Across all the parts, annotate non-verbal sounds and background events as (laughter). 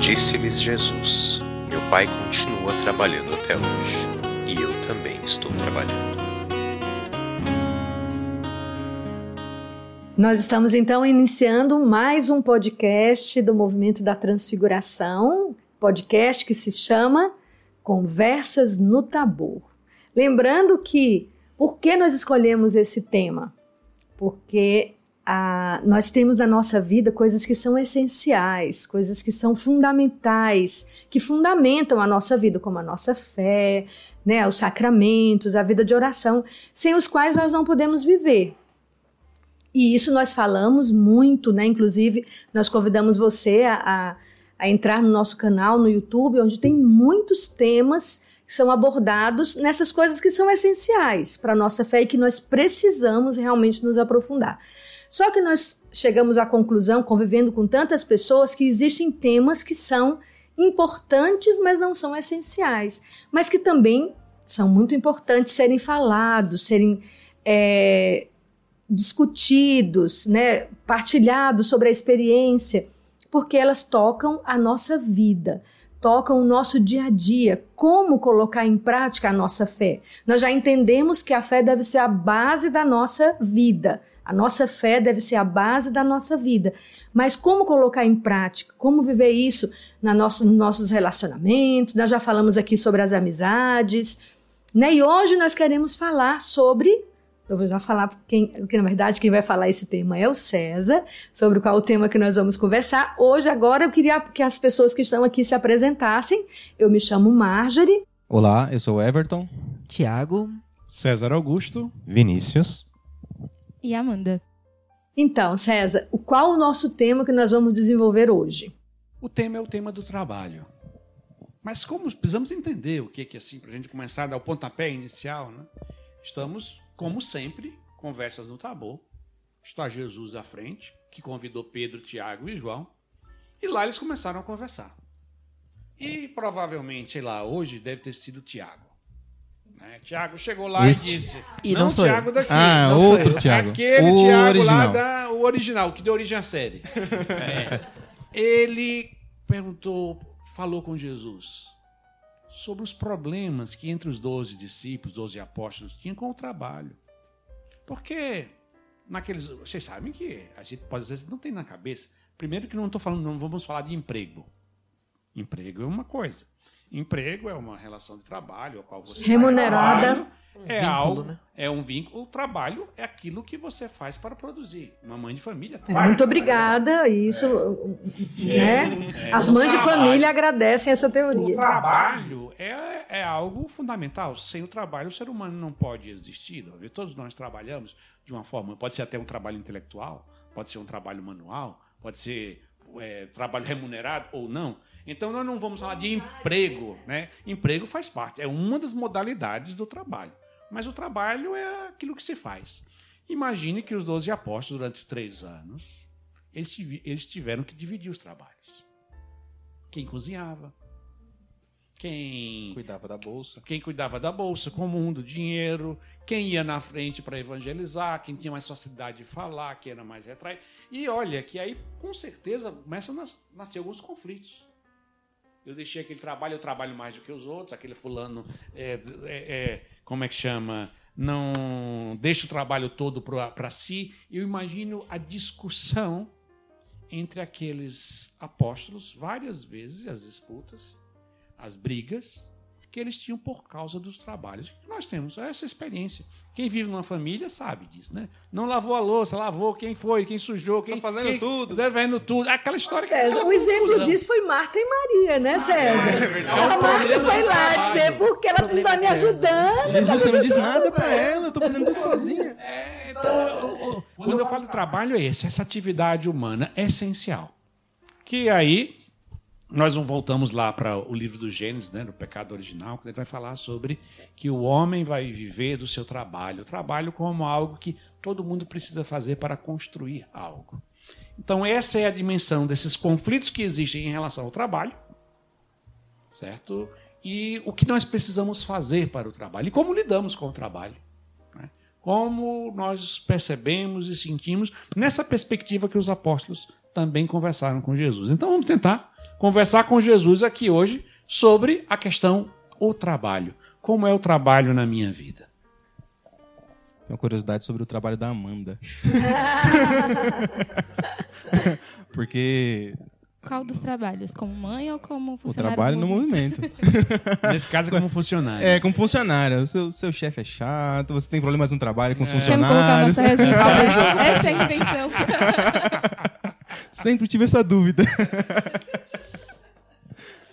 Disse-lhes Jesus: Meu Pai continua trabalhando até hoje, e eu também estou trabalhando. Nós estamos então iniciando mais um podcast do Movimento da Transfiguração, podcast que se chama Conversas no Tabor. Lembrando que por que nós escolhemos esse tema? Porque a, nós temos na nossa vida coisas que são essenciais, coisas que são fundamentais, que fundamentam a nossa vida, como a nossa fé, né, os sacramentos, a vida de oração, sem os quais nós não podemos viver. E isso nós falamos muito, né? Inclusive, nós convidamos você a, a, a entrar no nosso canal no YouTube, onde tem muitos temas que são abordados nessas coisas que são essenciais para a nossa fé e que nós precisamos realmente nos aprofundar. Só que nós chegamos à conclusão, convivendo com tantas pessoas, que existem temas que são importantes, mas não são essenciais, mas que também são muito importantes serem falados, serem é, discutidos, né, partilhados sobre a experiência, porque elas tocam a nossa vida tocam o nosso dia a dia, como colocar em prática a nossa fé. Nós já entendemos que a fé deve ser a base da nossa vida. A nossa fé deve ser a base da nossa vida. Mas como colocar em prática? Como viver isso na nosso, nos nossos relacionamentos? Nós já falamos aqui sobre as amizades. Né? E hoje nós queremos falar sobre eu vou já falar, quem, que na verdade quem vai falar esse tema é o César, sobre qual o tema que nós vamos conversar. Hoje, agora, eu queria que as pessoas que estão aqui se apresentassem. Eu me chamo Marjorie. Olá, eu sou Everton. Tiago. César Augusto. Vinícius. E Amanda. Então, César, qual o nosso tema que nós vamos desenvolver hoje? O tema é o tema do trabalho. Mas como precisamos entender o que é assim, para a gente começar a dar o pontapé inicial, né? Estamos como sempre, conversas no Tabor. Está Jesus à frente, que convidou Pedro, Tiago e João. E lá eles começaram a conversar. E provavelmente, sei lá, hoje deve ter sido Tiago. Né? Tiago chegou lá e disse: e Não, não Tiago daqui. Ah, não outro Tiago. Aquele o Tiago original. lá, da, o original, que deu origem à série. (laughs) é. Ele perguntou, falou com Jesus sobre os problemas que entre os doze discípulos, doze apóstolos, tinham com o trabalho. Porque naqueles. Vocês sabem que a gente pode às vezes não tem na cabeça. Primeiro que não estou falando, não vamos falar de emprego. Emprego é uma coisa. Emprego é uma relação de trabalho, a qual você remunerada. Trabalho, Um é vínculo, algo, né? é um vínculo. O trabalho é aquilo que você faz para produzir. Uma mãe de família. É, muito obrigada. Isso, né? As mães de família agradecem essa O teoria. trabalho é, é algo fundamental. Sem o trabalho, o ser humano não pode existir. não é? Todos nós trabalhamos de uma forma. Pode ser até um trabalho intelectual, pode ser um trabalho manual, pode ser é, trabalho remunerado ou não. Então, nós não vamos falar de emprego. Né? Emprego faz parte, é uma das modalidades do trabalho. Mas o trabalho é aquilo que se faz. Imagine que os doze apóstolos, durante três anos, eles tive- eles tiveram que dividir os trabalhos. Quem cozinhava, quem Cuidava da bolsa. quem cuidava da bolsa comum, do dinheiro, quem ia na frente para evangelizar, quem tinha mais facilidade de falar, quem era mais retraído. E olha, que aí com certeza começam a nas- nascer alguns conflitos. Eu deixei aquele trabalho, eu trabalho mais do que os outros, aquele fulano, é, é, é, como é que chama? Não deixa o trabalho todo para si. Eu imagino a discussão entre aqueles apóstolos, várias vezes, as disputas, as brigas que eles tinham por causa dos trabalhos. Nós temos essa experiência. Quem vive numa família sabe disso, né? Não lavou a louça, lavou quem foi, quem sujou, quem Tá fazendo quem, tudo. devendo tudo. Aquela história que César, o exemplo disso foi Marta e Maria, né, César? a Marta foi lá dizer porque ela não está me ajudando. Gente, tá você não diz nada pra ela, eu tô fazendo tudo sozinha. (laughs) É, então, eu- eu- quando eu falo de trabalho é esse, essa atividade humana é essencial. Que aí nós não voltamos lá para o livro do Gênesis, né, no pecado original, que ele vai falar sobre que o homem vai viver do seu trabalho, o trabalho como algo que todo mundo precisa fazer para construir algo. Então essa é a dimensão desses conflitos que existem em relação ao trabalho, certo? E o que nós precisamos fazer para o trabalho e como lidamos com o trabalho. né? como nós percebemos e sentimos nessa perspectiva que os apóstolos também conversaram com Jesus. Então vamos tentar conversar com Jesus aqui hoje sobre a questão o trabalho. Como é o trabalho na minha vida? Tenho uma curiosidade sobre o trabalho da Amanda. (laughs) Porque Qual dos trabalhos? Como mãe ou como o funcionário? trabalho do no movimento. (laughs) Nesse caso, como funcionário. É, como funcionária. O seu, seu chefe é chato, você tem problemas no trabalho com os Temos que colocar funcionários. nossa? Essa (laughs) é a intenção. Sempre tive essa dúvida.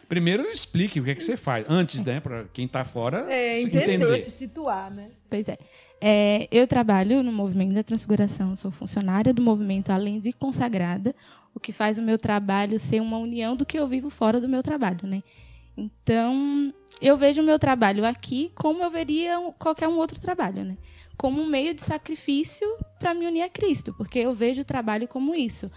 Primeiro explique o que é que você faz. Antes, né? Para quem está fora É, entender, se situar, né? Pois é. É, Eu trabalho no movimento da transfiguração, sou funcionária do movimento, além de consagrada, o que faz o meu trabalho ser uma união do que eu vivo fora do meu trabalho, né? Então, eu vejo o meu trabalho aqui como eu veria qualquer um outro trabalho, né? Como um meio de sacrifício para me unir a Cristo, porque eu vejo o trabalho como isso.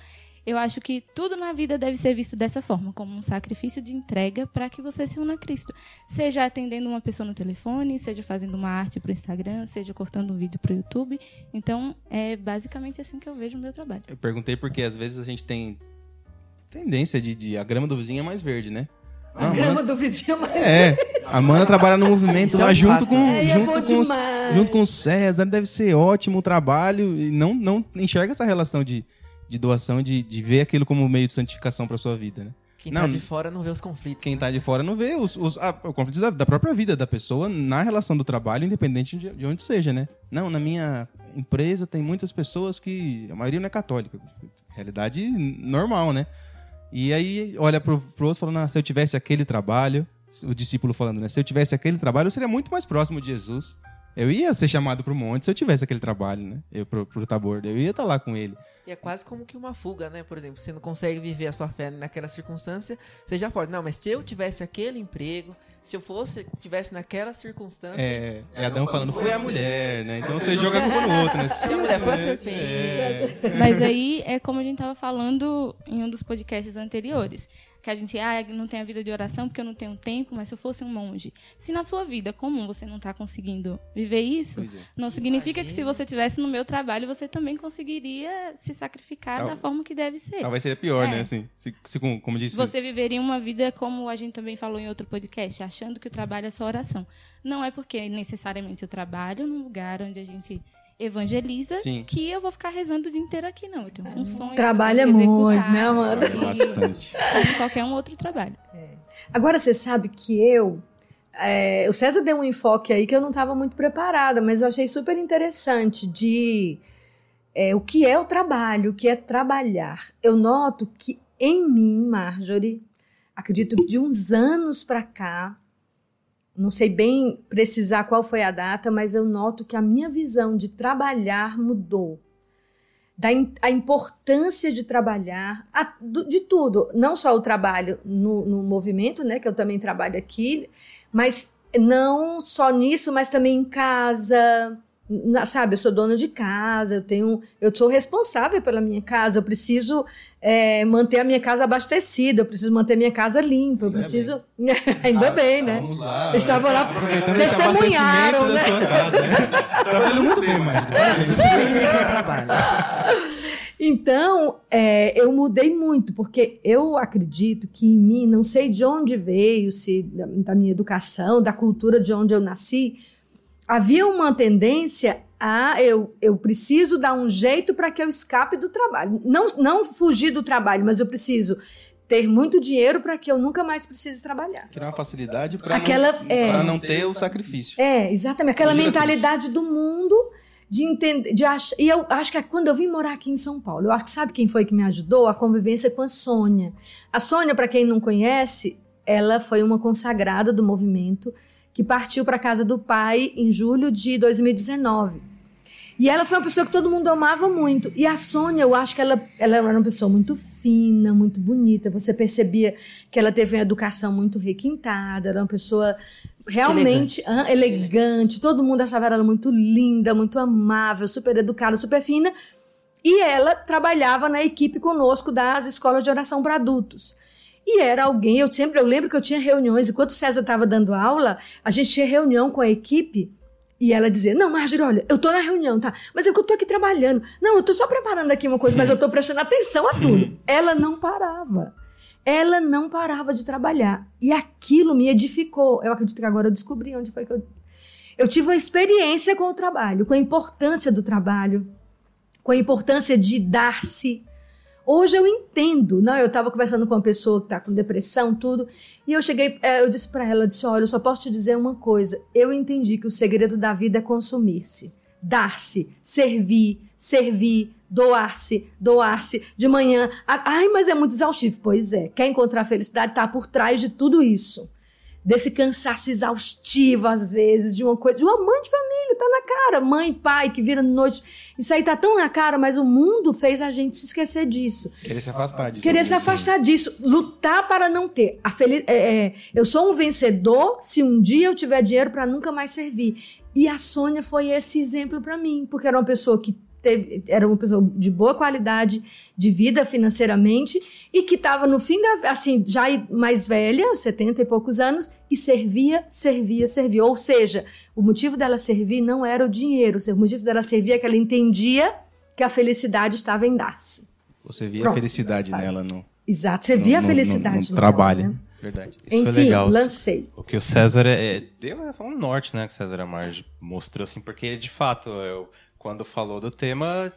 Eu acho que tudo na vida deve ser visto dessa forma, como um sacrifício de entrega para que você se una a Cristo. Seja atendendo uma pessoa no telefone, seja fazendo uma arte para o Instagram, seja cortando um vídeo para o YouTube. Então, é basicamente assim que eu vejo o meu trabalho. Eu perguntei porque às vezes a gente tem tendência de, de a grama do vizinho é mais verde, né? A Não, grama Amanda- do vizinho é mais É, a Amanda trabalha no movimento é lá um junto com, É, é junto, bom com junto com o César. Deve ser ótimo o trabalho e não, não enxerga essa relação de, de doação, de, de ver aquilo como meio de santificação para sua vida, né? Quem Não, tá de fora não vê os conflitos. Quem né? tá de fora não vê os, os ah, o conflito da, da própria vida da pessoa na relação do trabalho, independente de, de onde seja, né? Não, na minha empresa tem muitas pessoas que. A maioria não é católica. Realidade normal, né? E aí olha pro, pro outro falando, ah, se eu tivesse aquele trabalho, o discípulo falando, né? Se eu tivesse aquele trabalho, eu seria muito mais próximo de Jesus. Eu ia ser chamado pro monte se eu tivesse aquele trabalho, né? Eu pro, pro Tabor. Eu ia estar lá com ele. E é quase como que uma fuga, né? Por exemplo, você não consegue viver a sua fé naquela circunstância, você já pode. Não, mas se eu tivesse aquele emprego, se eu fosse, tivesse naquela circunstância. É, é Adão falando, foi a mulher, né? Então você joga a culpa no outro, né? Se a mulher foi a É, serpente. Mas aí é como a gente estava falando em um dos podcasts anteriores. Que a gente, ah, não tem a vida de oração porque eu não tenho tempo, mas se eu fosse um monge. Se na sua vida comum você não está conseguindo viver isso, é. não significa que se Imagina. você tivesse no meu trabalho, você também conseguiria se sacrificar Tal- da forma que deve ser. Talvez seria pior, É. né? Assim, se, se com- como disse Você viveria uma vida como a gente também falou em outro podcast, achando que o trabalho é só oração. Não é porque necessariamente eu trabalho num lugar onde a gente evangeliza Sim. que eu vou ficar rezando o dia inteiro aqui, não. Eu tenho funções. Trabalha muito, né, Amanda? bastante. Como qualquer um outro trabalho. Agora você sabe que eu. é, o César deu um enfoque aí que eu não estava muito preparada, mas eu achei super interessante de é, o que é o trabalho, o que é trabalhar. Eu noto que em mim, Marjorie, acredito que de uns anos para cá, não sei bem precisar qual foi a data, mas eu noto que a minha visão de trabalhar mudou. Da im- a importância de trabalhar, a- do- de tudo, não só o trabalho no, no movimento, né, que eu também trabalho aqui, mas não só nisso, mas também em casa, na- sabe, eu sou dona de casa, eu tenho, eu sou responsável pela minha casa, eu preciso é, manter a minha casa abastecida, eu preciso manter a minha casa limpa, eu Ainda preciso, (laughs) ainda bem, né? Lá. Estavam lá, testemunharam, né? casa, né? Trabalhou muito bem, trabalho. (laughs) Então, é, eu mudei muito, porque eu acredito que em mim, não sei de onde veio, se da, da minha educação, da cultura de onde eu nasci, havia uma tendência a eu, eu preciso dar um jeito para que eu escape do trabalho. Não, não fugir do trabalho, mas eu preciso ter muito dinheiro para que eu nunca mais precise trabalhar. Criar uma facilidade para não, é. não ter o sacrifício. É, exatamente. Aquela mentalidade do mundo de entender. De ach... E eu acho que quando eu vim morar aqui em São Paulo, eu acho que sabe quem foi que me ajudou? A convivência com a Sônia. A Sônia, para quem não conhece, ela foi uma consagrada do movimento que partiu para casa do pai em julho de 2019. E ela foi uma pessoa que todo mundo amava muito. E a Sônia, eu acho que ela, ela era uma pessoa muito fina, muito bonita. Você percebia que ela teve uma educação muito requintada, era uma pessoa realmente elegante. elegante. Todo mundo achava ela muito linda, muito amável, super educada, super fina. E ela trabalhava na equipe conosco das escolas de oração para adultos. E era alguém, eu sempre eu lembro que eu tinha reuniões, enquanto o César estava dando aula, a gente tinha reunião com a equipe E ela dizia: Não, Marjorie, olha, eu tô na reunião, tá? Mas é que eu tô aqui trabalhando. Não, eu tô só preparando aqui uma coisa, mas eu tô prestando atenção a tudo. ela não parava. Ela não parava de trabalhar. E aquilo me edificou. Eu acredito que agora eu descobri onde foi que eu. Eu tive uma experiência com o trabalho, com a importância do trabalho, com a importância de dar-se. Hoje eu entendo. Não, eu estava conversando com uma pessoa que está com depressão, tudo, e eu cheguei, eh, eu disse para ela, eu disse, olha, eu só posso te dizer uma coisa. Eu entendi que o segredo da vida é consumir-se, dar-se, servir, servir, doar-se, doar-se de manhã. Ai, mas é muito exaustivo. Pois é. Quer encontrar felicidade? Está por trás de tudo isso desse cansaço exaustivo, às vezes, de uma coisa, de uma mãe de família, tá na cara, mãe, pai, que vira noite. Isso aí tá tão na cara, mas o mundo fez a gente se esquecer disso. Querer se afastar disso. Querer se afastar disso, lutar para não ter. A feliz, é, é, eu sou um vencedor se um dia eu tiver dinheiro para nunca mais servir. E a Sônia foi esse exemplo para mim, porque era uma pessoa que teve, era uma pessoa de boa qualidade de vida financeiramente e que estava no fim da, assim, já mais velha, 70 e poucos anos, e servia, servia, servia. Ou seja, o motivo dela servir não era o dinheiro, o motivo dela servir é que ela entendia que a felicidade estava em dar-se. Você via Pronto, a felicidade nela no. Exato, você via no, a felicidade no, no, no trabalho. Nela, né? Verdade. Isso Enfim, foi legal. lancei. O que o César é, é deu um norte, né, que o César Amarge mostrou assim, porque de fato eu quando falou do tema,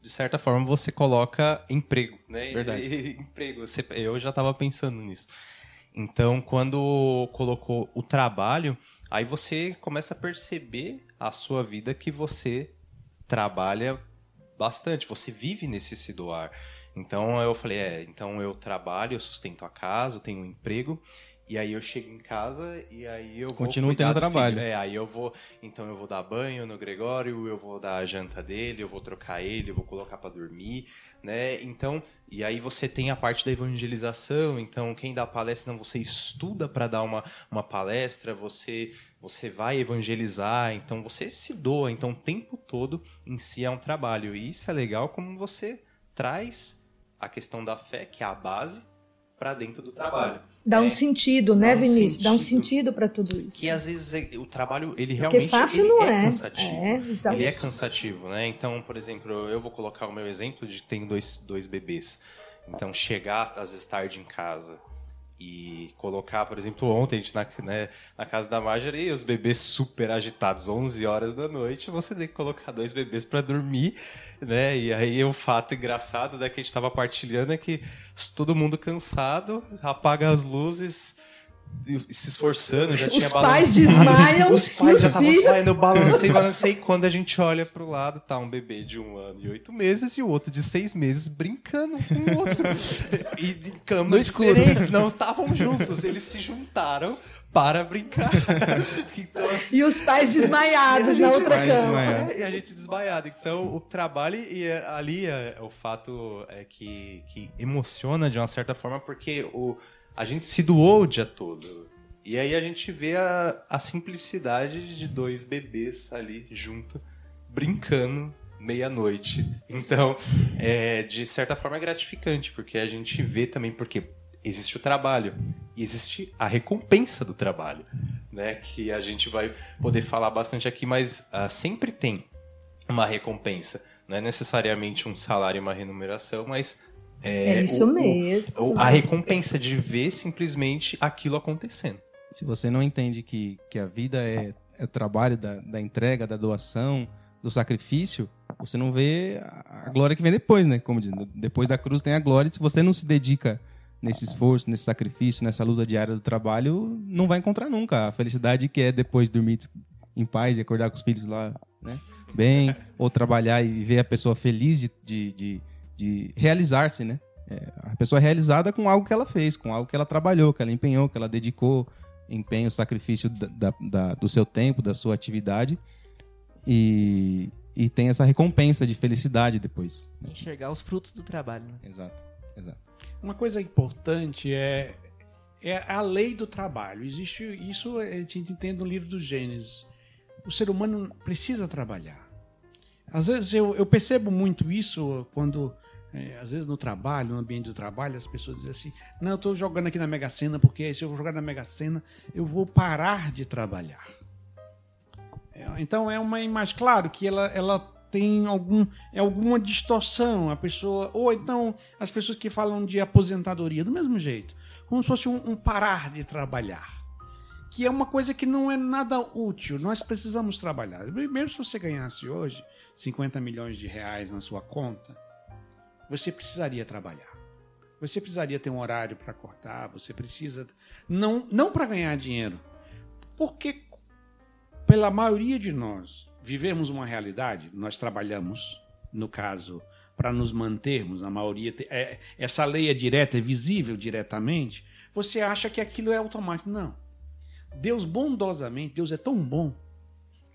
de certa forma você coloca emprego, né? Verdade. (laughs) E, emprego. Você, eu já estava pensando nisso. Então, quando colocou o trabalho, aí você começa a perceber a sua vida que você trabalha bastante, você vive nesse se doar. Então eu falei, é, então eu trabalho, eu sustento a casa, eu tenho um emprego e aí eu chego em casa e aí eu Continuo tendo trabalho. É, aí eu vou, então eu vou dar banho no Gregório, eu vou dar a janta dele, eu vou trocar ele, eu vou colocar para dormir, né? Então, e aí você tem a parte da evangelização, então quem dá palestra, não você estuda para dar uma, uma palestra, você você vai evangelizar, então você se doa, então o tempo todo em si é um trabalho. E isso é legal como você traz a questão da fé, que é a base, para dentro do trabalho. Dá um é. sentido, né, Vinícius? Sentido. Dá um sentido para tudo isso. Que às vezes é, o trabalho, ele realmente Porque fácil não é, é, cansativo. É, ele é cansativo, né? Então, por exemplo, eu vou colocar o meu exemplo de tenho dois, dois bebês. Então, chegar às vezes tarde em casa e colocar, por exemplo, ontem a gente na, né, na casa da Marjorie, os bebês super agitados, 11 horas da noite, você tem que colocar dois bebês para dormir, né? E aí o fato engraçado né, que a gente estava partilhando é que todo mundo cansado, apaga as luzes, se esforçando, já Os tinha pais desmaiam. Os pais já estavam desmaiando. Eu balancei, balancei. Quando a gente olha pro lado, tá um bebê de um ano e oito meses e o outro de seis meses brincando com o outro. e de camas diferentes. Não estavam juntos. Eles se juntaram para brincar. (laughs) então, assim, e os pais desmaiados na outra cama. E a gente desmaiado. Então, o trabalho e é, ali é, o fato é que, que emociona de uma certa forma, porque o a gente se doou o dia todo. E aí a gente vê a, a simplicidade de dois bebês ali junto, brincando meia-noite. Então, é, de certa forma é gratificante, porque a gente vê também, porque existe o trabalho e existe a recompensa do trabalho, né? Que a gente vai poder falar bastante aqui, mas uh, sempre tem uma recompensa. Não é necessariamente um salário e uma remuneração, mas é, é isso o, mesmo. O, a recompensa de ver simplesmente aquilo acontecendo. Se você não entende que, que a vida é, é o trabalho da, da entrega, da doação, do sacrifício, você não vê a glória que vem depois, né? Como diz, depois da cruz tem a glória. Se você não se dedica nesse esforço, nesse sacrifício, nessa luta diária do trabalho, não vai encontrar nunca a felicidade que é depois dormir em paz e acordar com os filhos lá, né? Bem, ou trabalhar e ver a pessoa feliz de, de, de de realizar-se, né? É, a pessoa é realizada com algo que ela fez, com algo que ela trabalhou, que ela empenhou, que ela dedicou empenho, sacrifício da, da, da, do seu tempo, da sua atividade e, e tem essa recompensa de felicidade depois. Né? Enxergar os frutos do trabalho. Né? Exato, exato. Uma coisa importante é, é a lei do trabalho. Existe isso a gente entende no livro do Gênesis. O ser humano precisa trabalhar. Às vezes eu, eu percebo muito isso quando é, às vezes no trabalho, no ambiente do trabalho, as pessoas dizem assim: não, eu estou jogando aqui na Mega Sena porque se eu jogar na Mega Sena eu vou parar de trabalhar. É, Então é uma imagem, claro que ela, ela tem algum, é alguma distorção, a pessoa, ou então as pessoas que falam de aposentadoria, do mesmo jeito, como se fosse um, um parar de trabalhar, que é uma coisa que não é nada útil, nós precisamos trabalhar. Primeiro, se você ganhasse hoje 50 milhões de reais na sua conta, você precisaria trabalhar. Você precisaria ter um horário para cortar, você precisa. Não, não para ganhar dinheiro, porque pela maioria de nós vivemos uma realidade, nós trabalhamos, no caso, para nos mantermos, a maioria. é- essa lei é direta, é visível diretamente, você acha que aquilo é automático. Não. Deus bondosamente, Deus é tão bom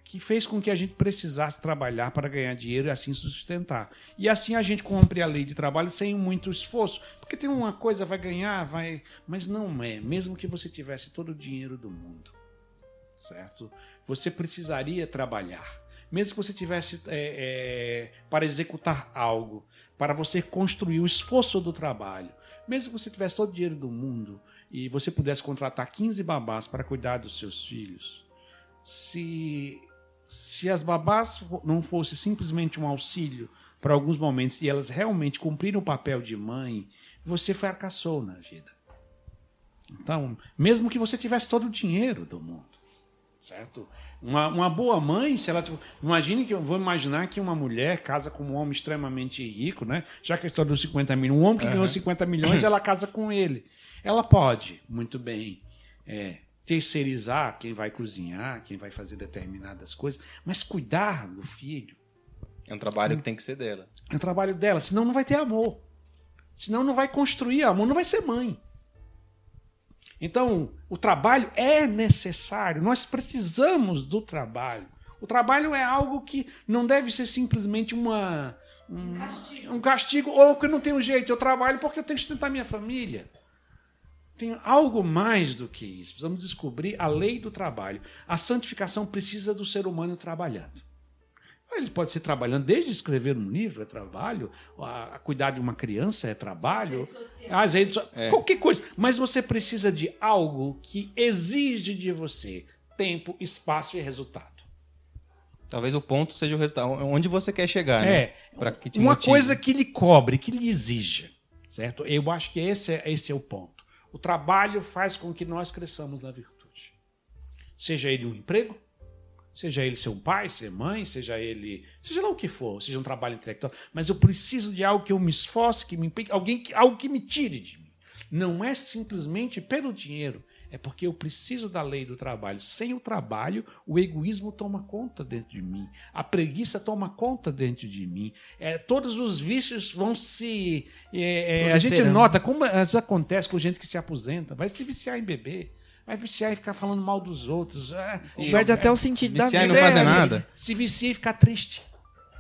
que fez com que a gente precisasse trabalhar para ganhar dinheiro e assim sustentar. E assim a gente cumpre a lei de trabalho sem muito esforço, porque tem uma coisa vai ganhar, vai, mas não é, mesmo que você tivesse todo o dinheiro do mundo, certo? Você precisaria trabalhar, mesmo que você tivesse é, é, para executar algo, para você construir o esforço do trabalho, mesmo que você tivesse todo o dinheiro do mundo e você pudesse contratar 15 babás para cuidar dos seus filhos, se se as babás não fosse simplesmente um auxílio para alguns momentos e elas realmente cumpriram o papel de mãe, você fracassou na vida. Então, mesmo que você tivesse todo o dinheiro do mundo, certo? Uma, uma boa mãe, se ela tipo, imagine que eu vou imaginar que uma mulher casa com um homem extremamente rico, né? Já que a história dos 50 milhões, um homem que ganhou 50 milhões, ela casa com ele. Ela pode, muito bem, é, terceirizar quem vai cozinhar, quem vai fazer determinadas coisas, mas cuidar do filho É um trabalho que tem que ser dela. é o trabalho dela, senão não vai ter amor. Senão não vai construir amor, não vai ser mãe. Então, o trabalho é necessário, nós precisamos do trabalho. O trabalho é algo que não deve ser simplesmente uma, um, um castigo, ou que eu não tenho jeito, eu trabalho porque eu tenho que sustentar minha família. Tem algo mais do que isso. Precisamos descobrir a lei do trabalho. A santificação precisa do ser humano trabalhando. Ele pode ser trabalhando desde escrever um livro é trabalho, a, a cuidar de uma criança é trabalho, as redes so- qualquer coisa. Mas você precisa de algo que exige de você tempo, espaço e resultado. Talvez o ponto seja o resultado. Onde você quer chegar, né? É, Pra que te uma motive. coisa que lhe cobre, que lhe exija, certo? Eu acho que esse é, esse é o ponto. O trabalho faz com que nós cresçamos na virtude. Seja ele um emprego, seja ele ser um pai, ser mãe, seja ele, seja lá o que for, seja um trabalho intelectual, mas eu preciso de algo que eu me esforce, que me implique, alguém que, algo que me tire de mim. Não é simplesmente pelo dinheiro, é porque eu preciso da lei do trabalho. Sem o trabalho, o egoísmo toma conta dentro de mim, a preguiça toma conta dentro de mim. É, todos os vícios vão se. é, é, a gente nota como isso acontece com gente que se aposenta, vai se viciar em beber. Vai viciar e ficar falando mal dos outros. É, Perde até o sentido da Viciar e vida. não fazer é, nada. Se vicia e ficar triste.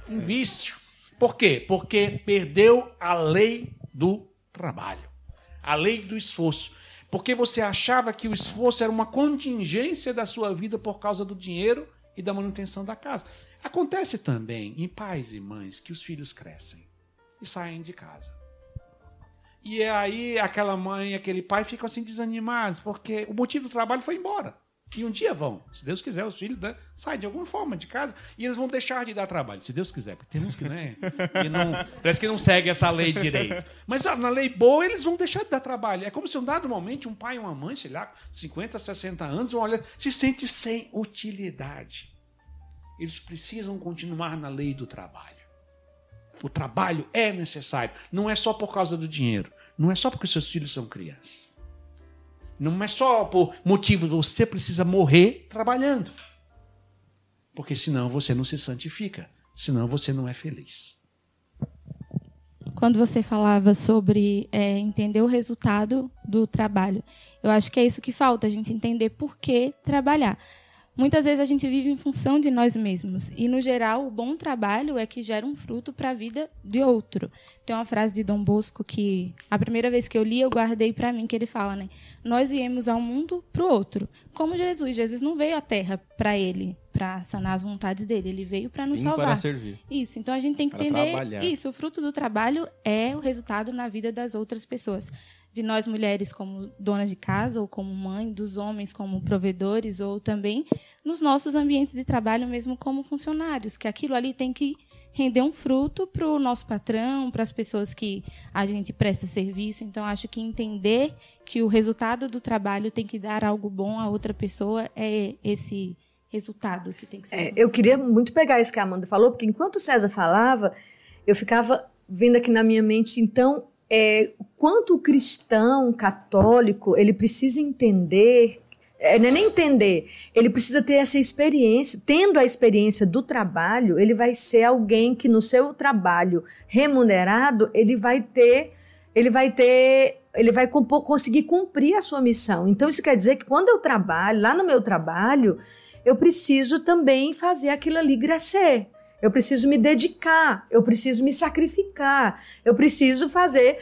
Um vício. Por quê? Porque perdeu a lei do trabalho. A lei do esforço. Porque você achava que o esforço era uma contingência da sua vida por causa do dinheiro e da manutenção da casa. Acontece também em pais e mães que os filhos crescem e saem de casa. E aí aquela mãe e aquele pai ficam assim desanimados, porque o motivo do trabalho foi embora. E um dia vão, se Deus quiser, os filhos né, saem de alguma forma de casa e eles vão deixar de dar trabalho, se Deus quiser. Porque tem uns que, né, que não, parece que não segue essa lei direito. Mas ó, na lei boa, eles vão deixar de dar trabalho. É como se um dado momento um pai e uma mãe, sei lá, 50, 60 anos, vão olhar, se sente sem utilidade. Eles precisam continuar na lei do trabalho. O trabalho é necessário. Não é só por causa do dinheiro. Não é só porque seus filhos são crianças. Não é só por motivo. Você precisa morrer trabalhando. Porque senão você não se santifica. Senão você não é feliz. Quando você falava sobre é, entender o resultado do trabalho, eu acho que é isso que falta, a gente entender por que trabalhar. Muitas vezes a gente vive em função de nós mesmos. E, no geral, o bom trabalho é que gera um fruto para a vida de outro. Tem uma frase de Dom Bosco que, a primeira vez que eu li, eu guardei para mim, que ele fala, né? Nós viemos ao mundo para o outro. Como Jesus. Jesus não veio à terra para ele, para sanar as vontades dele. Ele veio para nos Vim salvar. para servir. Isso, então a gente tem que Para entender trabalhar. isso. O fruto do trabalho é o resultado na vida das outras pessoas. De nós mulheres como donas de casa ou como mãe, dos homens como provedores ou também nos nossos ambientes de trabalho mesmo como funcionários, que aquilo ali tem que render um fruto para o nosso patrão, para as pessoas que a gente presta serviço. Então acho que entender que o resultado do trabalho tem que dar algo bom a outra pessoa é esse resultado que tem que ser. É, eu queria muito pegar isso que a Amanda falou, porque enquanto o César falava, eu ficava vendo aqui na minha mente, então, é, quanto o cristão católico ele precisa entender. É, não é nem entender, ele precisa ter essa experiência. Tendo a experiência do trabalho, ele vai ser alguém que no seu trabalho remunerado, ele vai ter, ele vai ter, ele vai conseguir cumprir a sua missão. Então isso quer dizer que quando eu trabalho, lá no meu trabalho, eu preciso também fazer aquilo ali crescer. Eu preciso me dedicar, eu preciso me sacrificar, eu preciso fazer,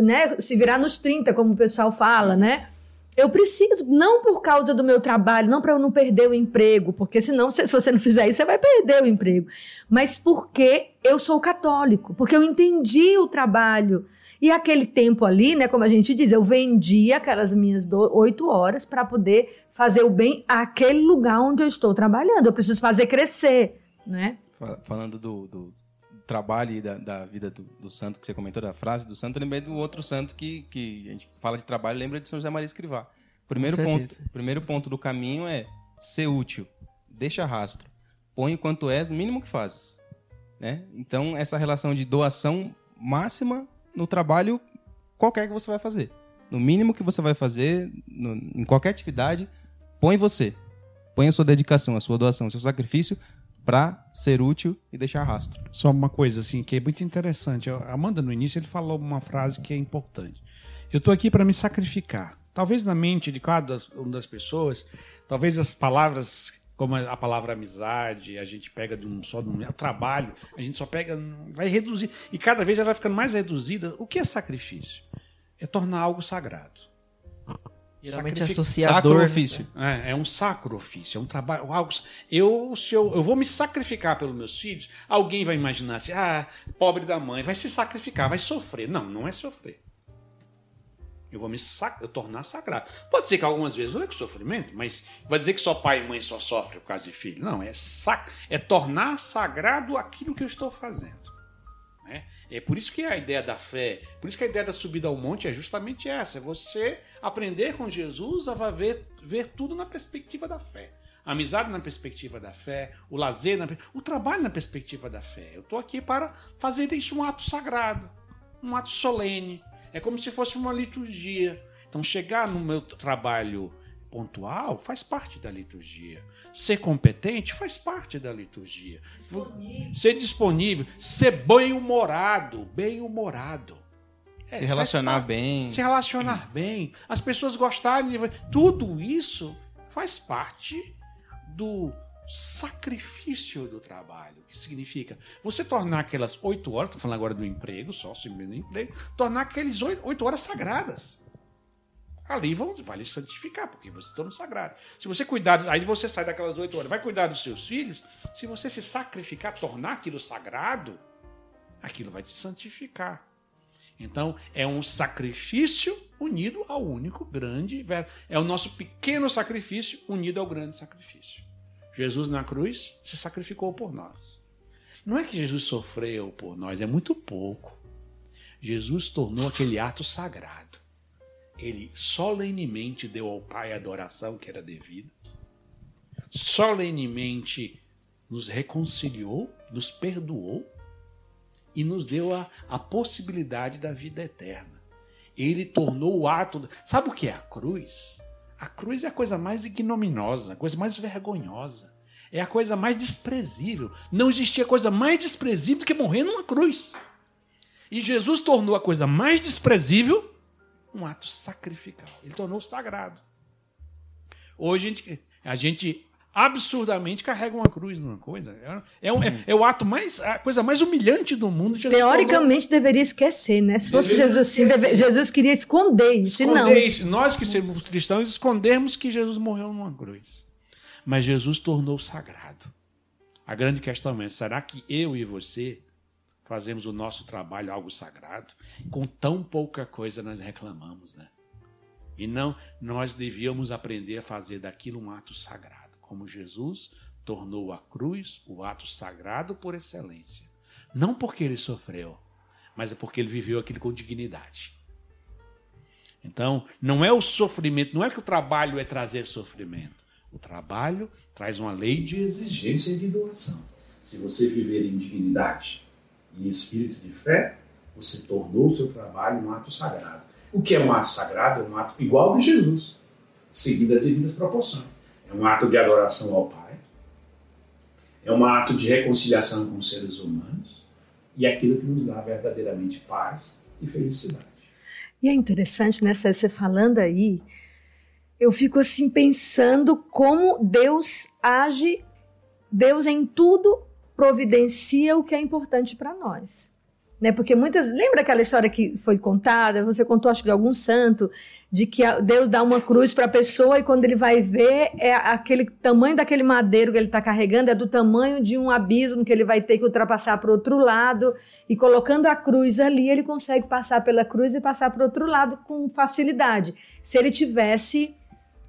né, se virar nos 30, como o pessoal fala, né? Eu preciso, não por causa do meu trabalho, não para eu não perder o emprego, porque senão, se, você não fizer isso, você vai perder o emprego. Mas porque eu sou católico, porque eu entendi o trabalho. E aquele tempo ali, né, como a gente diz, eu vendia aquelas minhas oito horas para poder fazer o bem àquele lugar onde eu estou trabalhando. Eu preciso fazer crescer, né? Fa- Falando do, do trabalho e da, da vida do, do santo que você comentou, da frase do santo, eu lembrei do outro santo que, que a gente fala de trabalho, lembra de São José Maria Escrivá. Primeiro ponto, primeiro ponto do caminho é ser útil, deixa rastro, põe o quanto és no mínimo que fazes. Né? Então, essa relação de doação máxima no trabalho qualquer que você vai fazer. No mínimo que você vai fazer, no- em qualquer atividade, põe você. Põe a sua dedicação, a sua doação, o seu sacrifício para ser útil e deixar rastro. Só uma coisa assim que é muito interessante. Amanda no início ele falou uma frase que é importante. Eu estou aqui para me sacrificar. Talvez na mente de cada uma das pessoas, talvez as palavras como a palavra amizade, a gente pega de um só de um trabalho, a gente só pega, vai reduzir e cada vez ela vai ficando mais reduzida. O que é sacrifício? É tornar algo sagrado. Geralmente Sacrifica- associador. Sacro né? ofício. É, é um sacro ofício, é um trabalho. Algo, eu, se eu, eu vou me sacrificar pelos meus filhos, alguém vai imaginar assim: ah, pobre da mãe, vai se sacrificar, vai sofrer. Não, não é sofrer. Eu vou me sac... eu tornar sagrado. Pode ser que algumas vezes não é com sofrimento, mas vai dizer que só pai e mãe só sofrem por causa de filho. Não, é, sac... é tornar sagrado aquilo que eu estou fazendo. Né? É por isso que a ideia da fé, por isso que a ideia da subida ao monte é justamente essa: é você aprender com Jesus a ver, ver tudo na perspectiva da fé. A amizade na perspectiva da fé, o lazer, na, o trabalho na perspectiva da fé. Eu estou aqui para fazer isso um ato sagrado, um ato solene. É como se fosse uma liturgia. Então, chegar no meu trabalho pontual faz parte da liturgia. Ser competente faz parte da liturgia. Ser disponível, ser bem-humorado, bem-humorado. É, se relacionar bem. Se relacionar bem, as pessoas gostarem de tudo isso faz parte do sacrifício do trabalho, que significa você tornar aquelas oito horas, estou falando agora do emprego, só do emprego, tornar aqueles oito horas sagradas. Ali vão, vai lhe santificar, porque você no sagrado. Se você cuidar, aí você sai daquelas oito horas, vai cuidar dos seus filhos, se você se sacrificar, tornar aquilo sagrado, aquilo vai te santificar. Então, é um sacrifício unido ao único grande. É o nosso pequeno sacrifício unido ao grande sacrifício. Jesus na cruz se sacrificou por nós. Não é que Jesus sofreu por nós, é muito pouco. Jesus tornou aquele ato sagrado. Ele solenemente deu ao Pai a adoração que era devida. Solenemente nos reconciliou, nos perdoou e nos deu a, a possibilidade da vida eterna. Ele tornou o ato. Sabe o que é a cruz? A cruz é a coisa mais ignominosa, a coisa mais vergonhosa. É a coisa mais desprezível. Não existia coisa mais desprezível do que morrer numa cruz. E Jesus tornou a coisa mais desprezível um ato sacrificial. Ele tornou sagrado. Hoje a gente, a gente absurdamente carrega uma cruz numa coisa. É, é, um- é- é o ato mais, a coisa mais humilhante do mundo. Jesus Teoricamente deveria esquecer, né? Se fosse Deveria Jesus assim, deve- Jesus queria esconder isso, e não. esconder isso. Nós que somos cristãos escondermos que Jesus morreu numa cruz. mas Jesus tornou sagrado. A grande questão é: será que eu e você fazemos o nosso trabalho algo sagrado? Com tão pouca coisa nós reclamamos, né? E não, nós devíamos aprender a fazer daquilo um ato sagrado, como Jesus tornou a cruz o ato sagrado por excelência. Não porque ele sofreu, mas é porque ele viveu aquilo com dignidade. Então, não é o sofrimento, não é que o trabalho é trazer sofrimento. O trabalho traz uma lei de exigência e de doação. Se você viver em dignidade em espírito de fé, você tornou o seu trabalho um ato sagrado. O que é um ato sagrado? É um ato igual de Jesus, seguindo as devidas proporções. É um ato de adoração ao Pai, é um ato de reconciliação com os seres humanos e aquilo que nos dá verdadeiramente paz e felicidade. E é interessante, né, César, você falando aí, eu fico assim pensando como Deus age, Deus em tudo providencia o que é importante para nós né? Porque muitas. Lembra aquela história que foi contada? Você contou, acho que de algum santo, de que Deus dá uma cruz para a pessoa e quando ele vai ver, é aquele tamanho daquele madeiro que ele está carregando, é do tamanho de um abismo que ele vai ter que ultrapassar para o outro lado. E colocando a cruz ali, ele consegue passar pela cruz e passar para o outro lado com facilidade. Se ele tivesse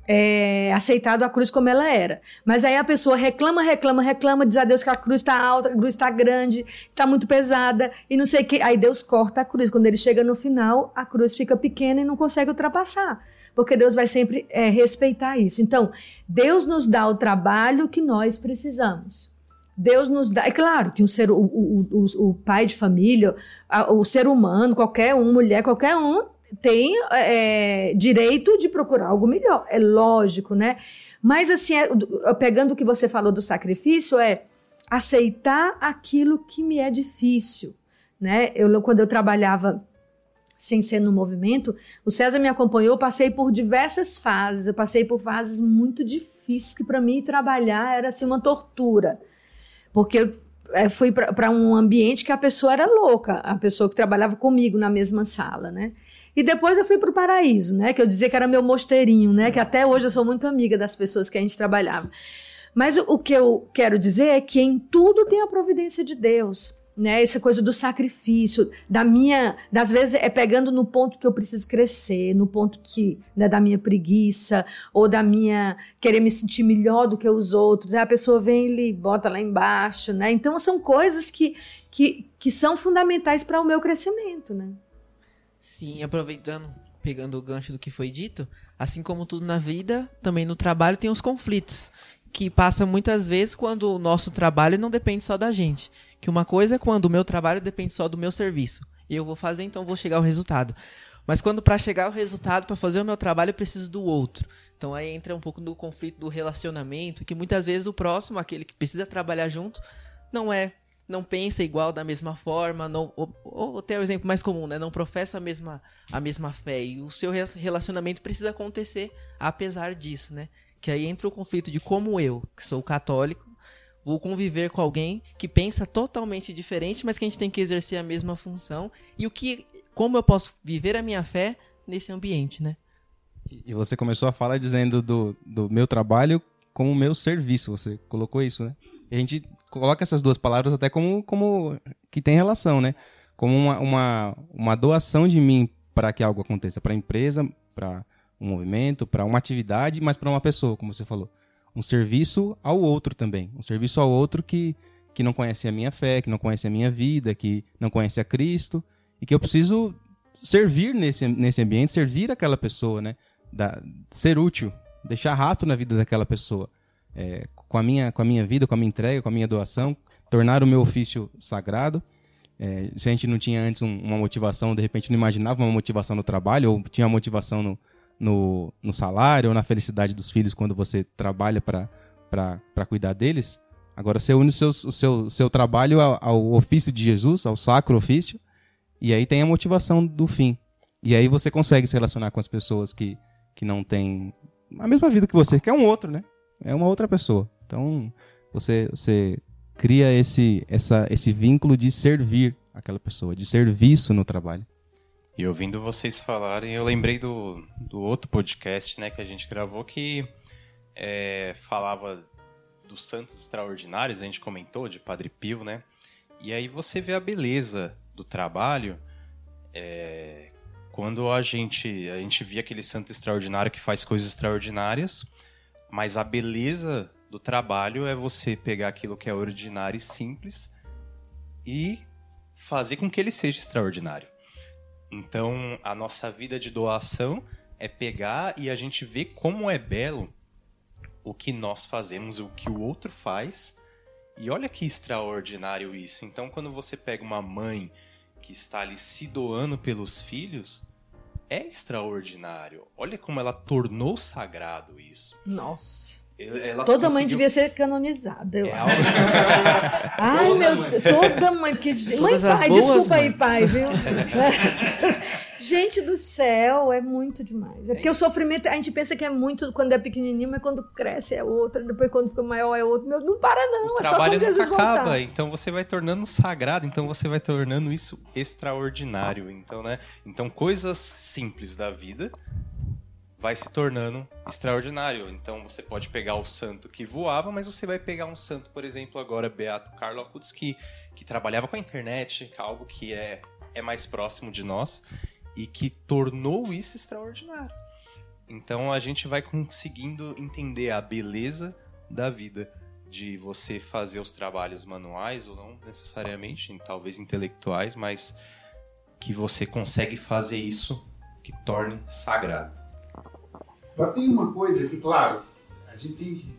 é, aceitado a cruz como ela era. Mas aí a pessoa reclama, reclama, reclama, diz a Deus que a cruz está alta, a cruz está grande, está muito pesada e não sei o que. Aí Deus corta a cruz. Quando ele chega no final, a cruz fica pequena e não consegue ultrapassar. Porque Deus vai sempre é, respeitar isso. Então, Deus nos dá o trabalho que nós precisamos. Deus nos dá. É claro que o, ser, o, o, o, o pai de família, o ser humano, qualquer um, mulher, qualquer um, tem é, direito de procurar algo melhor, é lógico, né? Mas assim, é, pegando o que você falou do sacrifício, é aceitar aquilo que me é difícil, né? Eu quando eu trabalhava sem ser no movimento, o César me acompanhou, eu passei por diversas fases, eu passei por fases muito difíceis que para mim trabalhar era assim uma tortura. Porque eu é, fui para um ambiente que a pessoa era louca, a pessoa que trabalhava comigo na mesma sala, né? E depois eu fui para o paraíso, né? Que eu dizia que era meu mosteirinho, né? Que até hoje eu sou muito amiga das pessoas que a gente trabalhava. Mas o, o que eu quero dizer é que em tudo tem a providência de Deus. Né, essa coisa do sacrifício, da minha, das vezes é pegando no ponto que eu preciso crescer, no ponto que, né, da minha preguiça ou da minha querer me sentir melhor do que os outros. Aí a pessoa vem e bota lá embaixo, né? Então são coisas que, que, que são fundamentais para o meu crescimento, né? Sim, aproveitando, pegando o gancho do que foi dito, assim como tudo na vida, também no trabalho tem os conflitos, que passa muitas vezes quando o nosso trabalho não depende só da gente. Que uma coisa é quando o meu trabalho depende só do meu serviço. E eu vou fazer, então vou chegar ao resultado. Mas quando para chegar ao resultado, para fazer o meu trabalho, eu preciso do outro. Então aí entra um pouco no conflito do relacionamento, que muitas vezes o próximo, aquele que precisa trabalhar junto, não é não pensa igual da mesma forma, não, ou, ou até o exemplo mais comum, né? Não professa a mesma, a mesma fé. E o seu relacionamento precisa acontecer apesar disso, né? Que aí entra o conflito de como eu, que sou católico, vou conviver com alguém que pensa totalmente diferente, mas que a gente tem que exercer a mesma função. E o que. Como eu posso viver a minha fé nesse ambiente, né? E você começou a falar dizendo do, do meu trabalho como meu serviço. Você colocou isso, né? A gente coloca essas duas palavras até como, como que tem relação, né? Como uma, uma, uma doação de mim para que algo aconteça, para a empresa, para um movimento, para uma atividade, mas para uma pessoa, como você falou. Um serviço ao outro também. Um serviço ao outro que, que não conhece a minha fé, que não conhece a minha vida, que não conhece a Cristo, e que eu preciso servir nesse, nesse ambiente, servir aquela pessoa, né? Da, ser útil, deixar rastro na vida daquela pessoa é, com, a minha, com a minha vida, com a minha entrega, com a minha doação, tornar o meu ofício sagrado. É, se a gente não tinha antes um, uma motivação, de repente não imaginava uma motivação no trabalho, ou tinha motivação no, no, no salário, ou na felicidade dos filhos quando você trabalha para cuidar deles. Agora você une o seu, o seu, o seu trabalho ao, ao ofício de Jesus, ao sacro ofício, e aí tem a motivação do fim. E aí você consegue se relacionar com as pessoas que, que não têm a mesma vida que você, que é um outro, né? é uma outra pessoa. Então, você, você cria esse, essa, esse vínculo de servir aquela pessoa, de serviço no trabalho. E ouvindo vocês falarem, eu lembrei do, do outro podcast né, que a gente gravou que é, falava dos santos extraordinários, a gente comentou de Padre Pio, né? E aí você vê a beleza do trabalho é, quando a gente, a gente via aquele santo extraordinário que faz coisas extraordinárias, mas a beleza do trabalho é você pegar aquilo que é ordinário e simples e fazer com que ele seja extraordinário. Então, a nossa vida de doação é pegar e a gente ver como é belo o que nós fazemos, o que o outro faz. E olha que extraordinário isso. Então, quando você pega uma mãe que está ali se doando pelos filhos, é extraordinário. Olha como ela tornou sagrado isso. Nossa. Ela toda conseguiu... mãe devia ser canonizada, eu É acho. (laughs) Ai, Toda meu mãe. toda mãe, porque mãe, pai, boas desculpa aí, pai, viu? (laughs) (laughs) Gente do céu, é muito demais. É porque o sofrimento, a gente pensa que é muito quando é pequenininho, mas quando cresce é outro, depois quando fica maior é outro. Não para não, o é só trabalho quando Jesus nunca acaba, voltar. então você vai tornando sagrado, então você vai tornando isso extraordinário, então, né? Então coisas simples da vida vai se tornando extraordinário. Então você pode pegar o santo que voava, mas você vai pegar um santo, por exemplo, agora Beato Carlo Akutski, que trabalhava com a internet, algo que é é mais próximo de nós e que tornou isso extraordinário. Então a gente vai conseguindo entender a beleza da vida de você fazer os trabalhos manuais ou não necessariamente, talvez intelectuais, mas que você consegue fazer isso que torne sagrado. Agora tem uma coisa que, claro, a gente tem que.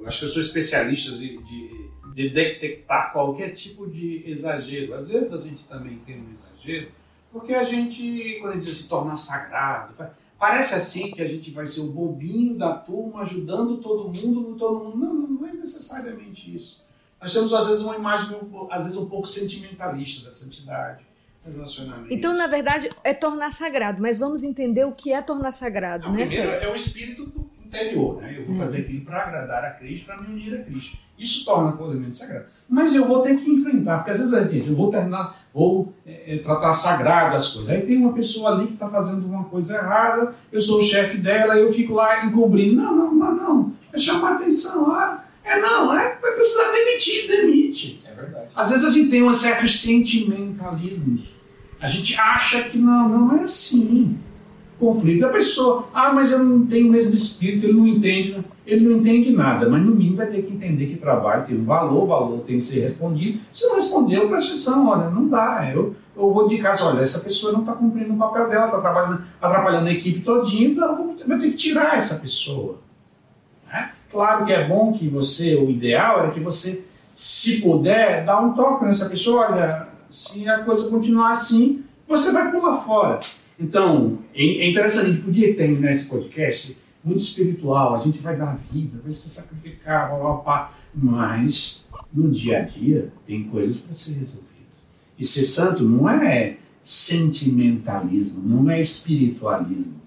Eu acho que eu sou especialista de, de, de detectar qualquer tipo de exagero. Às vezes a gente também tem um exagero, porque a gente, quando a gente se tornar sagrado, parece assim que a gente vai ser o bobinho da turma ajudando todo mundo, todo mundo. Não, não é necessariamente isso. Nós temos, às vezes, uma imagem, às vezes, um pouco sentimentalista da santidade, relacionamento. Então, na verdade, é tornar sagrado, mas vamos entender o que é tornar sagrado, Não, né, primeiro é o espírito interior, né? Eu vou fazer aquilo para agradar a Cristo, para me unir a Cristo. Isso torna o elemento sagrado. Mas eu vou ter que enfrentar, porque às vezes a gente, eu vou terminar, vou é, é, tratar sagrado as coisas. Aí tem uma pessoa ali que está fazendo uma coisa errada, eu sou o chefe dela, eu fico lá encobrindo. Não, não, não, não. É chamar atenção. Ah, é não, é, vai precisar demitir, demite. É verdade. Às vezes a gente tem uns certos sentimentalismos. A gente acha que não, não é assim. Conflito. A pessoa, ah, mas eu não tenho o mesmo espírito, ele não entende. né? Ele não entende nada, mas no mínimo vai ter que entender que trabalho tem um valor, o valor tem que ser respondido. Se não respondeu, presta atenção, olha, não dá. Eu, eu vou indicar, olha, essa pessoa não está cumprindo o papel dela, está atrapalhando a equipe todinha, então eu vou, eu vou ter que tirar essa pessoa. né? Claro que é bom que você, o ideal era que você, se puder, dá um toque nessa pessoa, olha, se a coisa continuar assim, você vai pular fora. Então, é é interessante, a gente podia terminar esse podcast muito espiritual, a gente vai dar vida, vai se sacrificar, blá, blá, blá, mas no dia a dia tem coisas para ser resolvidas. E ser santo não é sentimentalismo, não é espiritualismo.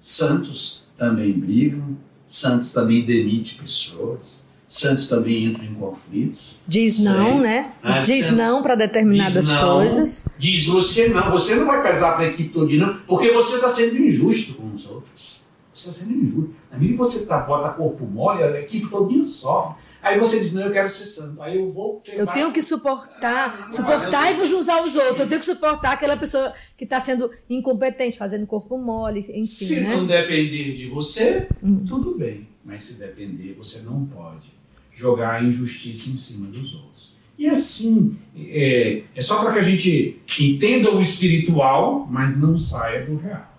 Santos também brigam, santos também demitem pessoas, santos também entram em conflitos. Diz não, né? Ah, Diz certo. não para determinadas Diz não. coisas. Diz você não, você não vai pesar para a equipe toda, não, porque você está sendo injusto com os outros. Você está sendo injusto. Na medida que você tá, bota corpo mole, a equipe todinha sofre. Aí você diz, não, eu quero ser santo. Aí eu vou Eu tenho que suportar, suportar e vos usar os outros. Eu tenho que suportar aquela pessoa que está sendo incompetente, fazendo corpo mole, enfim, Se né? não depender de você, Hum. tudo bem. Mas se depender, você não pode jogar a injustiça em cima dos outros. E assim, é, é só para que a gente entenda o espiritual, mas não saia do real.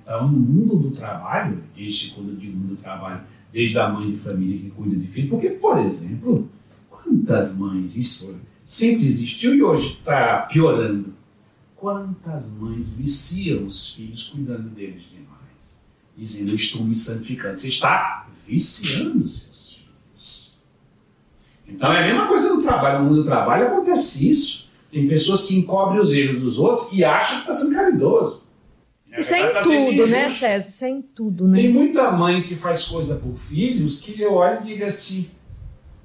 Então, no mundo do trabalho, desde quando eu digo mundo do trabalho, desde a mãe de família que cuida de filho, porque, por exemplo, quantas mães, isso sempre existiu e hoje está piorando, quantas mães viciam os filhos cuidando deles demais, dizendo, eu estou me santificando. Você está viciando seus. Então, é a mesma coisa do trabalho. No mundo do trabalho acontece isso. Tem pessoas que encobrem os erros dos outros e acham que está sendo caridoso. Isso é em verdade, tá tudo, né. César? Isso é em tudo, né? Tem muita mãe que faz coisa por filhos que eu olho e digo assim: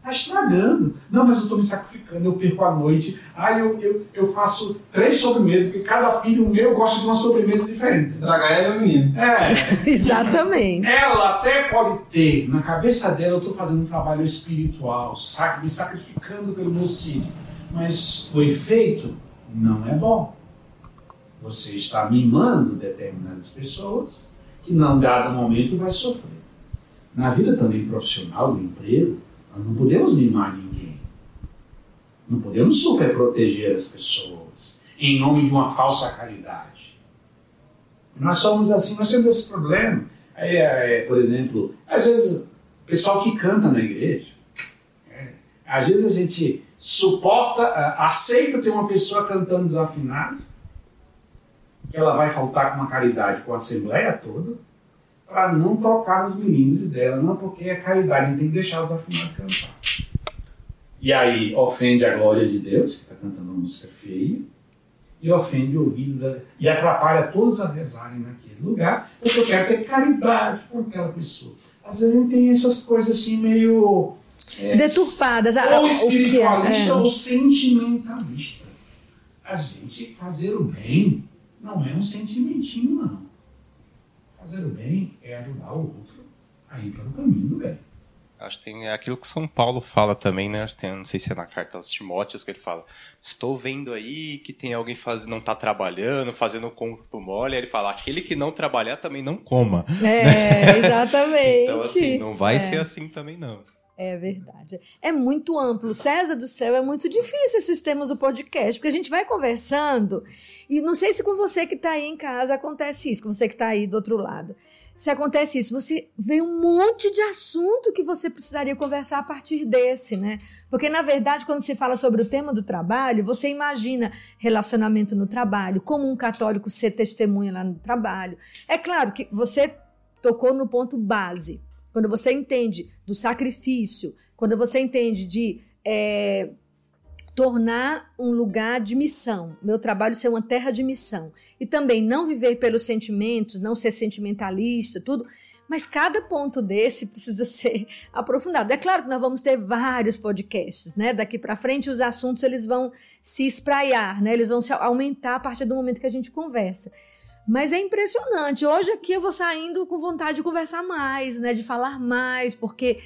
Tá estragando. Não, mas eu estou me sacrificando, eu perco a noite. Ah, eu, eu, eu faço três sobremesas, porque cada filho meu gosta de uma sobremesa diferente. Estragar ela é o menino. É. (laughs) Exatamente. Ela até pode ter, na cabeça dela, eu estou fazendo um trabalho espiritual, sac- me sacrificando pelo meu filho. Mas o efeito não é bom. Você está mimando determinadas pessoas que, num dado momento, vai sofrer. Na vida também profissional, do emprego, nós não podemos mimar ninguém. Não podemos super proteger as pessoas em nome de uma falsa caridade. Nós somos assim, nós temos esse problema. Aí, é, por exemplo, às vezes, o pessoal que canta na igreja, é, às vezes a gente suporta, aceita ter uma pessoa cantando desafinado, que ela vai faltar com uma caridade com a assembleia toda, para não tocar nos milindres dela, não porque é caridade, gente tem que deixar os afinados cantar. E aí ofende a glória de Deus, que está cantando uma música feia, e ofende o ouvido da, e atrapalha todos a rezarem naquele lugar, porque eu quero ter caridade com aquela pessoa. Às vezes a gente tem essas coisas assim meio. é, Deturpadas. Ou é, espiritualista é. ou sentimentalista. A gente fazer o bem não é um sentimentinho, não. Fazer o bem é ajudar o outro a ir pelo caminho do bem. Acho que tem aquilo que São Paulo fala também, né? Acho que tem, não sei se é na carta aos Timóteos que ele fala: Estou vendo aí que tem alguém faz, não está trabalhando, fazendo o corpo mole. Aí ele fala: Aquele que não trabalhar também não coma. É, exatamente. (laughs) Então, assim, não vai ser assim também, não. É verdade. É muito amplo. César do céu, é muito difícil esses temas do podcast, porque a gente vai conversando, e não sei se com você que está aí em casa acontece isso, com você que está aí do outro lado. Se acontece isso, você vê um monte de assunto que você precisaria conversar a partir desse, né? Porque, na verdade, quando se fala sobre o tema do trabalho, você imagina relacionamento no trabalho, como um católico ser testemunha lá no trabalho. É claro que você tocou no ponto base. Quando você entende do sacrifício, quando você entende de é, tornar um lugar de missão, meu trabalho ser uma terra de missão, e também não viver pelos sentimentos, não ser sentimentalista, tudo. Mas cada ponto desse (laughs) precisa ser aprofundado. É claro que nós vamos ter vários podcasts, né? Daqui para frente os assuntos eles vão se espraiar, né? Eles vão se aumentar a partir do momento que a gente conversa. Mas é impressionante. Hoje aqui eu vou saindo com vontade de conversar mais, né? De falar mais, porque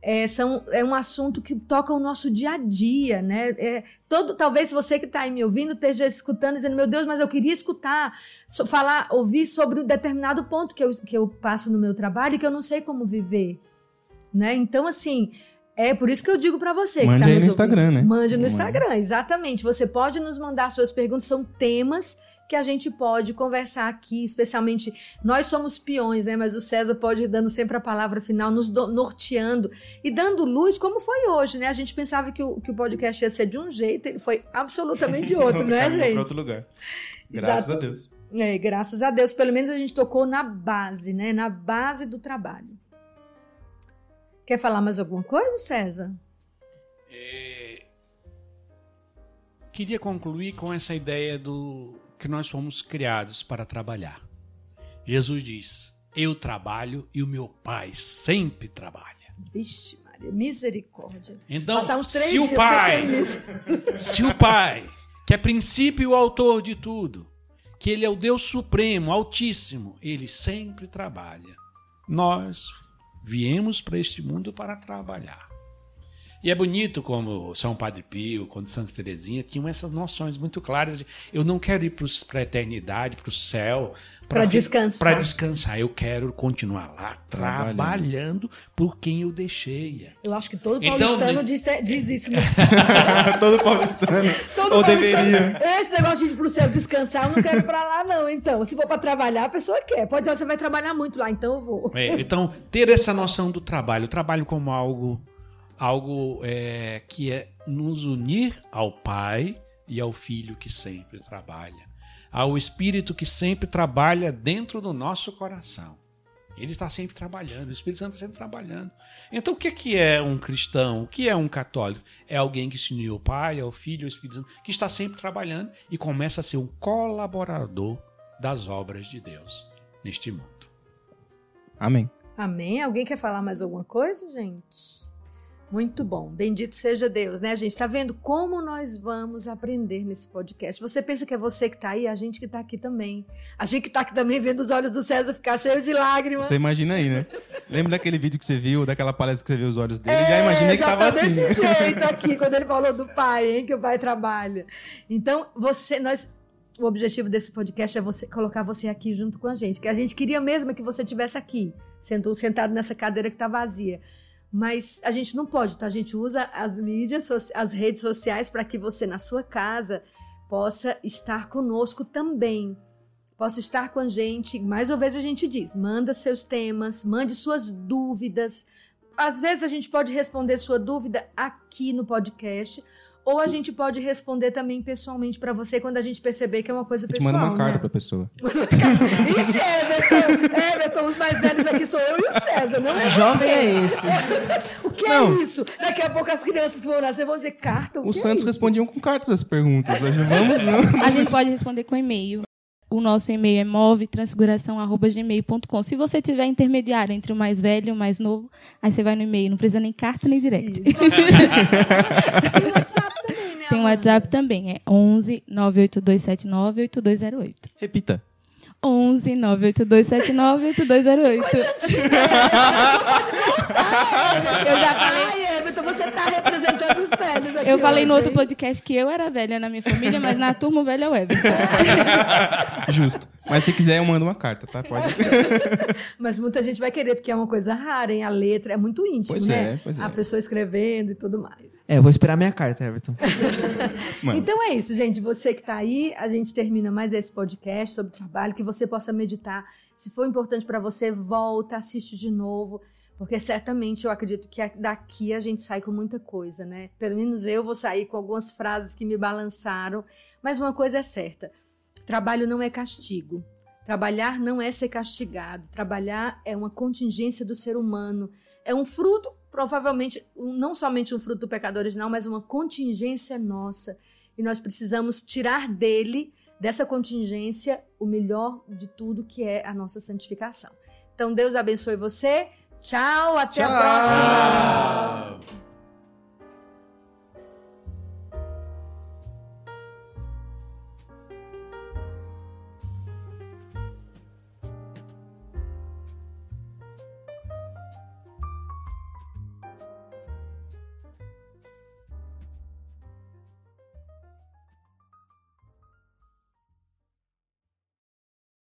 é, são, é um assunto que toca o nosso dia a dia, né? É, todo, talvez você que está aí me ouvindo esteja escutando, dizendo, meu Deus, mas eu queria escutar, so- falar, ouvir sobre um determinado ponto que eu, que eu passo no meu trabalho e que eu não sei como viver. Né? Então, assim, é por isso que eu digo para você. Mande que tá aí no Instagram, né? Mande no. Instagram, exatamente. Você pode nos mandar suas perguntas, são temas que a gente pode conversar aqui, especialmente nós somos peões, né? Mas o César pode ir dando sempre a palavra final, nos do- norteando e dando luz, como foi hoje, né? A gente pensava que o, que o podcast ia ser de um jeito, ele foi absolutamente (laughs) outro, não é, Caminhou pra gente? outro lugar. Graças Exato. a Deus. É, graças a Deus, pelo menos a gente tocou na base, né? Na base do trabalho. Quer falar mais alguma coisa, César? É, Queria concluir com essa ideia do que nós fomos criados para trabalhar. Jesus diz: Eu trabalho e o meu Pai sempre trabalha. Vixe, Maria, misericórdia. Então, se o Pai, (laughs) se o Pai, que é princípio e o autor de tudo, que ele é o Deus supremo, altíssimo, ele sempre trabalha. Nós viemos para este mundo para trabalhar. E é bonito como São Padre Pio, quando Santa Teresinha tinham essas noções muito claras de eu não quero ir para a eternidade, para o céu, Pra fi- descansar. Para descansar, eu quero continuar lá Trabalhando. trabalhando por quem eu deixei. Eu acho que todo Então, paulistano de- diz, diz isso. Né? (laughs) Todo paulistano. Todo Ou paulistano- deveria. Esse negócio de ir pro céu descansar, eu não quero ir pra lá, não. Então, se for pra trabalhar, a pessoa quer. Pode ser, você vai trabalhar muito lá, então eu vou. É, então, ter essa noção do trabalho, o trabalho como algo, algo é, que é nos unir ao Pai e ao Filho que sempre trabalha, ao Espírito que sempre trabalha dentro do nosso coração. Ele está sempre trabalhando, o Espírito Santo está sempre trabalhando. Então, o que é, que é um cristão? O que é um católico? É alguém que se uniu ao Pai, ao Filho, ao Espírito Santo, que está sempre trabalhando e começa a ser um colaborador das obras de Deus neste mundo. Amém. Amém? Alguém quer falar mais alguma coisa, gente? Muito bom. Bendito seja Deus, né, gente? Tá vendo como nós vamos aprender nesse podcast? Você pensa que é você que tá aí? A gente que tá aqui também. A gente que tá aqui também vendo os olhos do César ficar cheio de lágrimas. Você imagina aí, né? Lembra daquele vídeo que você viu, daquela palestra que você viu os olhos dele? já imaginei que É, já tava tá assim. desse (laughs) jeito aqui, quando ele falou do pai, hein? Que o pai trabalha. Então, você, nós. O objetivo desse podcast é você colocar você aqui junto com a gente. Que a gente queria mesmo que você estivesse aqui, sendo, sentado nessa cadeira que tá vazia. Mas a gente não pode, tá? A gente usa as mídias, as redes sociais para que você, na sua casa, possa estar conosco também. Possa estar com a gente. Mais uma vez a gente diz: manda seus temas, mande suas dúvidas. Às vezes a gente pode responder sua dúvida aqui no podcast. Ou a gente pode responder também pessoalmente para você quando a gente perceber que é uma coisa A gente pessoal. manda uma carta né? pra pessoa. (laughs) Ixi, Everton! Everton, os mais velhos aqui sou eu e o César, não é Jovem você. é esse. (laughs) O que Não. é isso? Daqui a pouco as crianças que vão nascer vão dizer carta. O Os que Santos é respondiam com cartas as perguntas. Vamos, não. A gente pode responder com e-mail. O nosso e-mail é movetransfiguração.gmail.com. Se você tiver intermediário entre o mais velho e o mais novo, aí você vai no e-mail. Não precisa nem carta nem direct. Isso. (laughs) Tem o WhatsApp também. É 11 98279 8208. Repita. 11 98279 8208. Eu já falei. Ai, Everton, você tá representando os velhos aqui Eu falei no hoje, outro hein? podcast que eu era velha na minha família, mas na turma o velho é o Everton. (laughs) Justo. Mas se quiser, eu mando uma carta, tá? Pode. (laughs) Mas muita gente vai querer, porque é uma coisa rara, hein? A letra é muito íntimo, Pois né? é, pois é. A pessoa escrevendo e tudo mais. É, eu vou esperar minha carta, Everton. (laughs) Então é isso, gente. Você que tá aí, a gente termina mais esse podcast sobre trabalho, que você possa meditar. Se for importante para você, volta, assiste de novo, porque certamente eu acredito que daqui a gente sai com muita coisa, né? Pelo menos eu vou sair com algumas frases que me balançaram, mas uma coisa é certa: trabalho não é castigo. Trabalhar não é ser castigado. Trabalhar é uma contingência do ser humano. É um fruto, provavelmente, não somente um fruto do pecado original, mas uma contingência nossa. E nós precisamos tirar dele, dessa contingência, o melhor de tudo, que é a nossa santificação. Então, Deus abençoe você. Tchau, até a próxima.